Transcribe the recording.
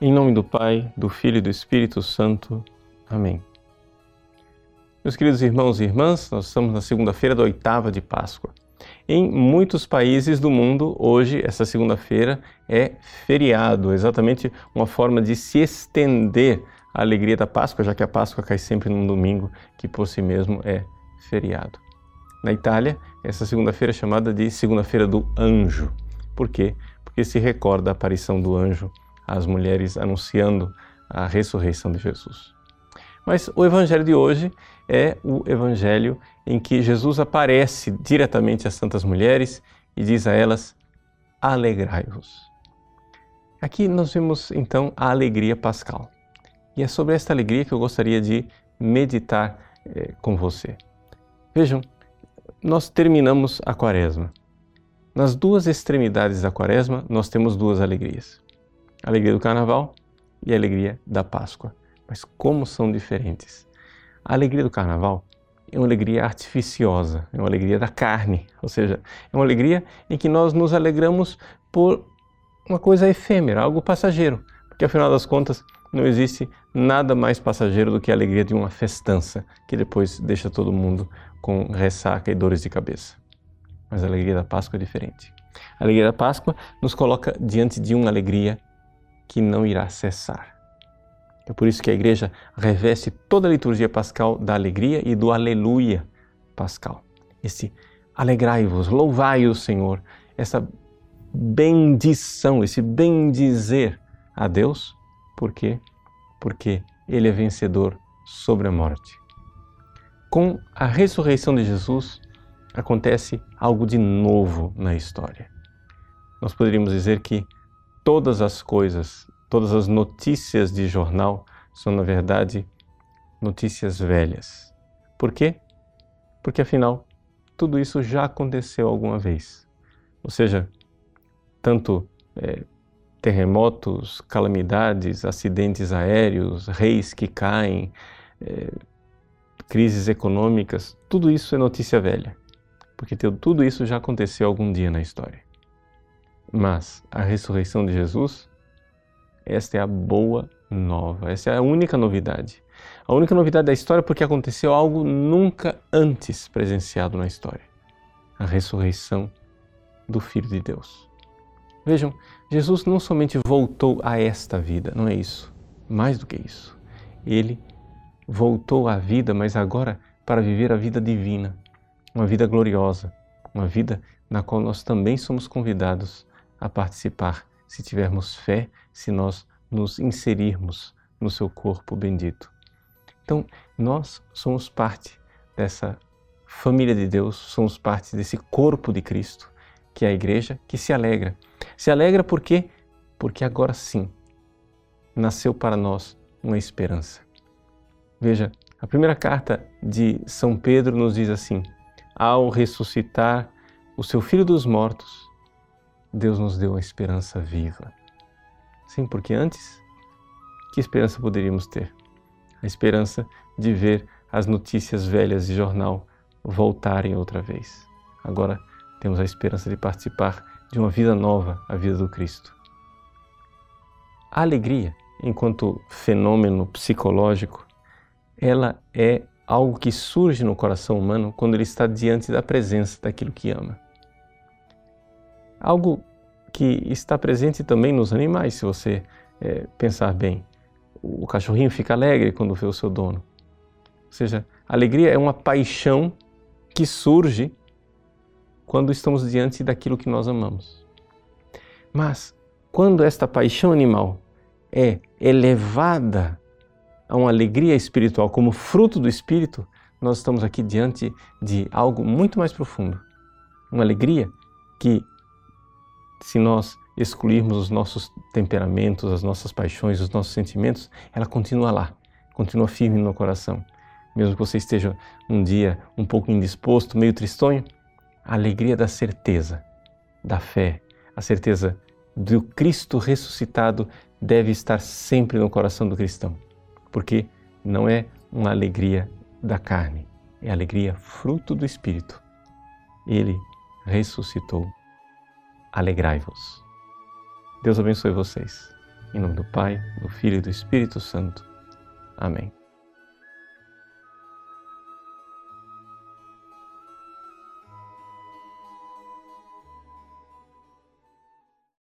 Em nome do Pai, do Filho e do Espírito Santo. Amém. Meus queridos irmãos e irmãs, nós estamos na segunda-feira da oitava de Páscoa. Em muitos países do mundo, hoje, essa segunda-feira, é feriado, exatamente uma forma de se estender a alegria da Páscoa, já que a Páscoa cai sempre num domingo, que por si mesmo é feriado. Na Itália, essa segunda-feira é chamada de Segunda-feira do Anjo. Por quê? Porque se recorda a aparição do anjo às mulheres anunciando a ressurreição de Jesus. Mas o evangelho de hoje é o evangelho em que Jesus aparece diretamente às santas mulheres e diz a elas: Alegrai-vos. Aqui nós vemos então a alegria pascal. E é sobre esta alegria que eu gostaria de meditar eh, com você. Vejam, nós terminamos a quaresma. Nas duas extremidades da quaresma, nós temos duas alegrias: a alegria do carnaval e a alegria da Páscoa. Mas como são diferentes? A alegria do carnaval é uma alegria artificiosa, é uma alegria da carne, ou seja, é uma alegria em que nós nos alegramos por uma coisa efêmera, algo passageiro, porque afinal das contas não existe nada mais passageiro do que a alegria de uma festança, que depois deixa todo mundo com ressaca e dores de cabeça. Mas a alegria da Páscoa é diferente. A alegria da Páscoa nos coloca diante de uma alegria que não irá cessar. É por isso que a igreja reveste toda a liturgia pascal da alegria e do aleluia pascal. Esse alegrai-vos, louvai o Senhor, essa bendição, esse bendizer a Deus por quê? Porque ele é vencedor sobre a morte. Com a ressurreição de Jesus, acontece algo de novo na história. Nós poderíamos dizer que todas as coisas, todas as notícias de jornal são, na verdade, notícias velhas. Por quê? Porque afinal, tudo isso já aconteceu alguma vez. Ou seja, tanto é, terremotos, calamidades, acidentes aéreos, reis que caem, é, crises econômicas, tudo isso é notícia velha, porque tudo isso já aconteceu algum dia na história. Mas a ressurreição de Jesus, esta é a boa nova, essa é a única novidade. A única novidade da história porque aconteceu algo nunca antes presenciado na história: a ressurreição do Filho de Deus. Vejam, Jesus não somente voltou a esta vida, não é isso. Mais do que isso. Ele voltou à vida, mas agora para viver a vida divina, uma vida gloriosa, uma vida na qual nós também somos convidados a participar, se tivermos fé, se nós nos inserirmos no seu corpo bendito. Então, nós somos parte dessa família de Deus, somos parte desse corpo de Cristo que é a igreja, que se alegra. Se alegra por quê? Porque agora sim nasceu para nós uma esperança. Veja, a primeira carta de São Pedro nos diz assim: ao ressuscitar o seu filho dos mortos, Deus nos deu a esperança viva. Sim, porque antes, que esperança poderíamos ter? A esperança de ver as notícias velhas de jornal voltarem outra vez. Agora, temos a esperança de participar de uma vida nova, a vida do Cristo. A alegria, enquanto fenômeno psicológico, ela é algo que surge no coração humano quando ele está diante da presença daquilo que ama. Algo que está presente também nos animais, se você é, pensar bem. O cachorrinho fica alegre quando vê o seu dono. Ou seja, alegria é uma paixão que surge quando estamos diante daquilo que nós amamos. Mas quando esta paixão animal é elevada a uma alegria espiritual como fruto do espírito, nós estamos aqui diante de algo muito mais profundo. Uma alegria que, se nós excluirmos os nossos temperamentos, as nossas paixões, os nossos sentimentos, ela continua lá, continua firme no coração. Mesmo que você esteja um dia um pouco indisposto, meio tristonho, a alegria da certeza, da fé, a certeza do Cristo ressuscitado deve estar sempre no coração do cristão, porque não é uma alegria da carne, é alegria fruto do Espírito. Ele ressuscitou. Alegrai-vos. Deus abençoe vocês. Em nome do Pai, do Filho e do Espírito Santo. Amém.